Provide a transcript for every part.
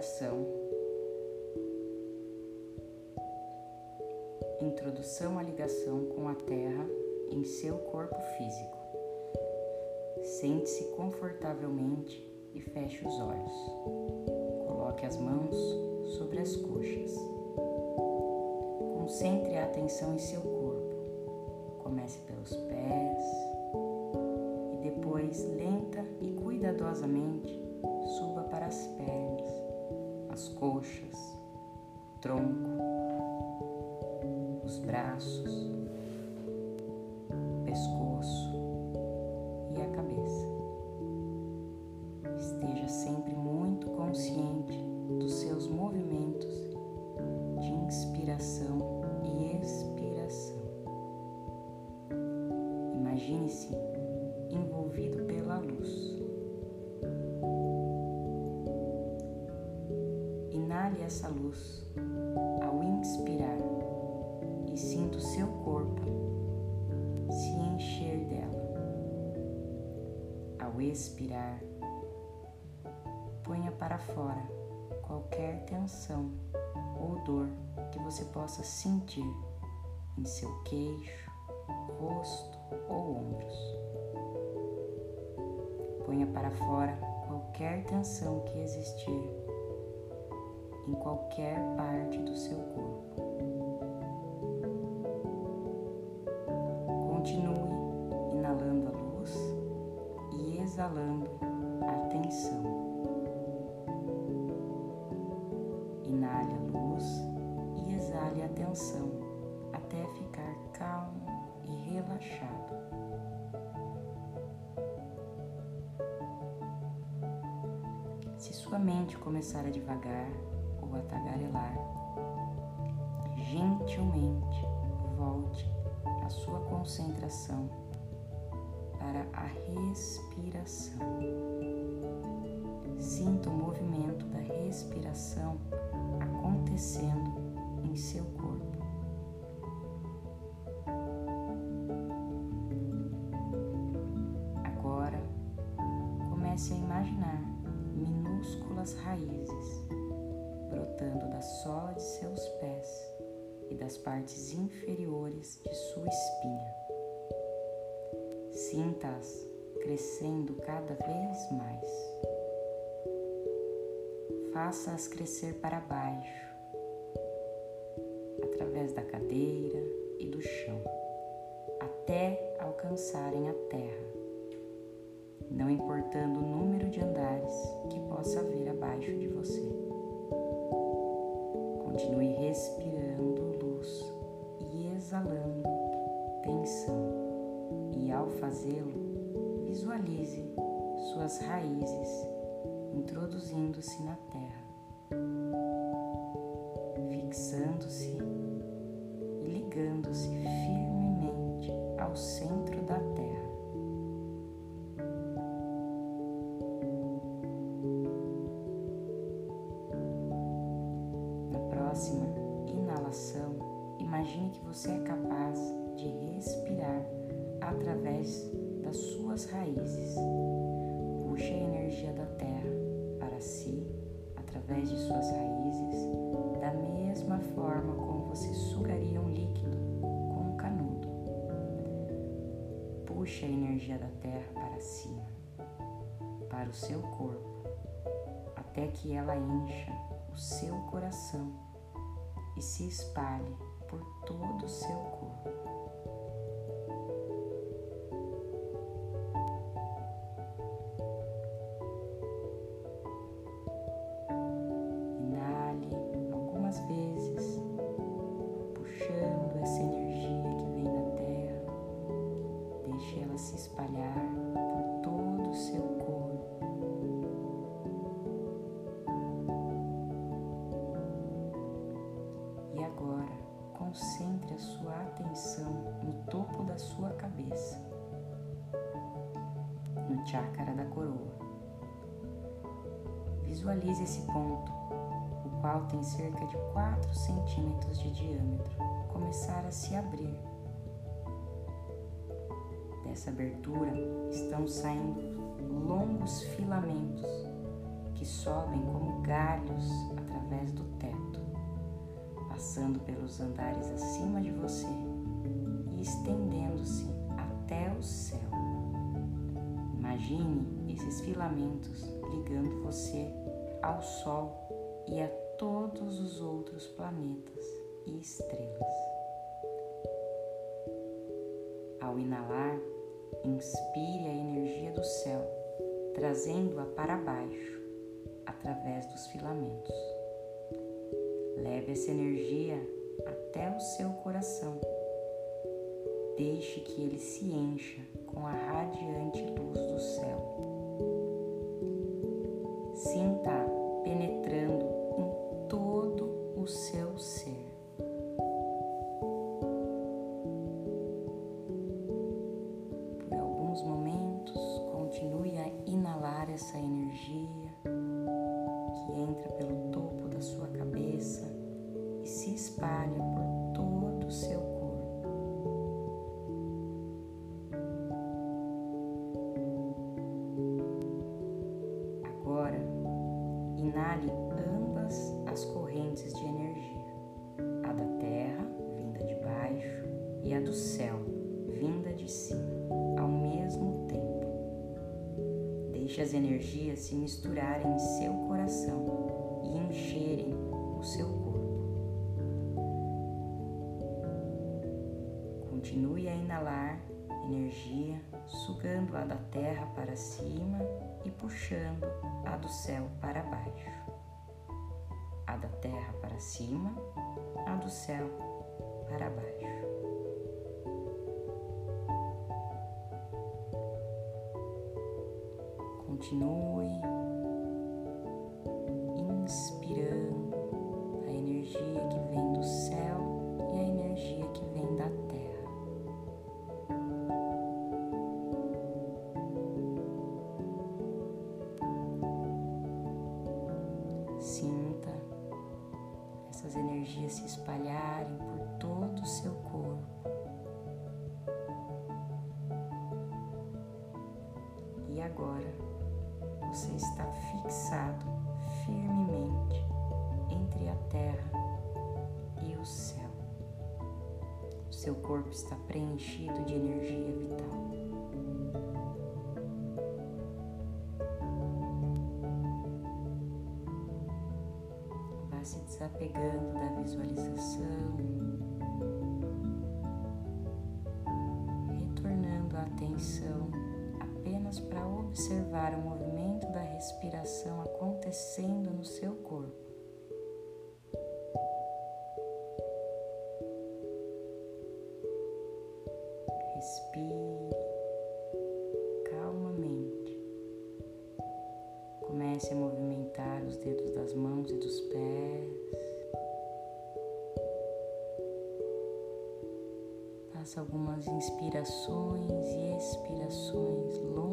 Concentração. Introdução à ligação com a Terra em seu corpo físico. Sente-se confortavelmente e feche os olhos. Coloque as mãos sobre as coxas. Concentre a atenção em seu corpo. Comece pelos pés e depois, lenta e cuidadosamente, as coxas, tronco, os braços, pescoço e a cabeça. Esteja sempre muito consciente dos seus movimentos de inspiração e expiração. Imagine-se envolvido pela luz. Inale essa luz ao inspirar e sinta o seu corpo se encher dela. Ao expirar, ponha para fora qualquer tensão ou dor que você possa sentir em seu queixo, rosto ou ombros. Ponha para fora qualquer tensão que existir em qualquer parte do seu corpo. Continue inalando a luz e exalando a tensão. Inale a luz e exale a tensão até ficar calmo e relaxado. Se sua mente começar a devagar, ou a tagarelar, gentilmente volte a sua concentração para a respiração. Sola de seus pés e das partes inferiores de sua espinha. Sinta-as crescendo cada vez mais. Faça-as crescer para baixo, através da cadeira e do chão, até alcançarem a terra, não importando o número de andares que possa haver abaixo de você. Continue respirando luz e exalando tensão. E ao fazê-lo, visualize suas raízes introduzindo-se na terra, fixando-se e ligando-se firmemente ao centro próxima inalação, imagine que você é capaz de respirar através das suas raízes. Puxe a energia da terra para si através de suas raízes, da mesma forma como você sugaria um líquido com um canudo. Puxe a energia da terra para cima, para o seu corpo, até que ela encha o seu coração e se espalhe por todo o seu corpo. Agora, concentre a sua atenção no topo da sua cabeça, no chácara da coroa. Visualize esse ponto, o qual tem cerca de 4 centímetros de diâmetro, começar a se abrir. Dessa abertura estão saindo longos filamentos que sobem como galhos através do teto, passando pelos andares acima de você e estendendo-se até o céu. Imagine esses filamentos ligando você ao Sol e a todos os outros planetas e estrelas. Ao inalar, inspire a energia do céu, trazendo-a para baixo através dos filamentos. Leve essa energia até o seu coração. Deixe que ele se encha com a radiante luz do céu. Inale ambas as correntes de energia, a da terra, vinda de baixo, e a do céu, vinda de cima, ao mesmo tempo. Deixe as energias se misturarem em seu coração e encherem o seu corpo. Continue a inalar energia, sugando a da terra para cima e puxando a do céu para baixo. Da terra para cima, a do céu para baixo. Continue se espalharem por todo o seu corpo. E agora você está fixado firmemente entre a terra e o céu. O seu corpo está preenchido de energia vital. Se desapegando da visualização, retornando a atenção apenas para observar o movimento da respiração acontecendo no seu corpo. Respire calmamente. Comece a movimentar os dedos das mãos e dos pés. Faça algumas inspirações e expirações longas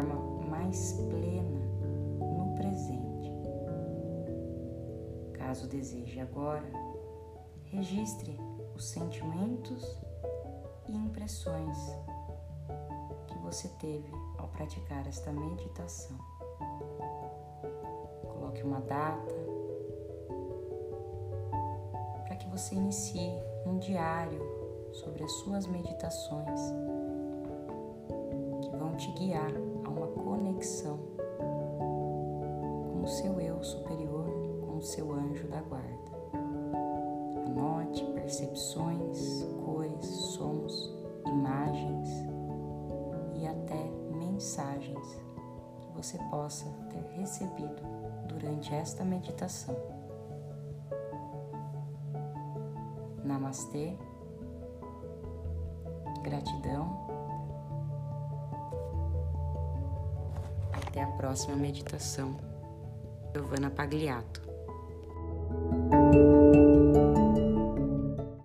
forma mais plena no presente. Caso deseje agora, registre os sentimentos e impressões você teve ao praticar esta meditação. Coloque uma data para que você inicie um diário sobre as suas meditações uma conexão com o seu eu superior, com o seu anjo da guarda. Anote percepções, cores, sons, imagens e até mensagem você possa ter recebido durante esta meditação. Namastê, gratidão. Até a próxima meditação. Giovanna Pagliato.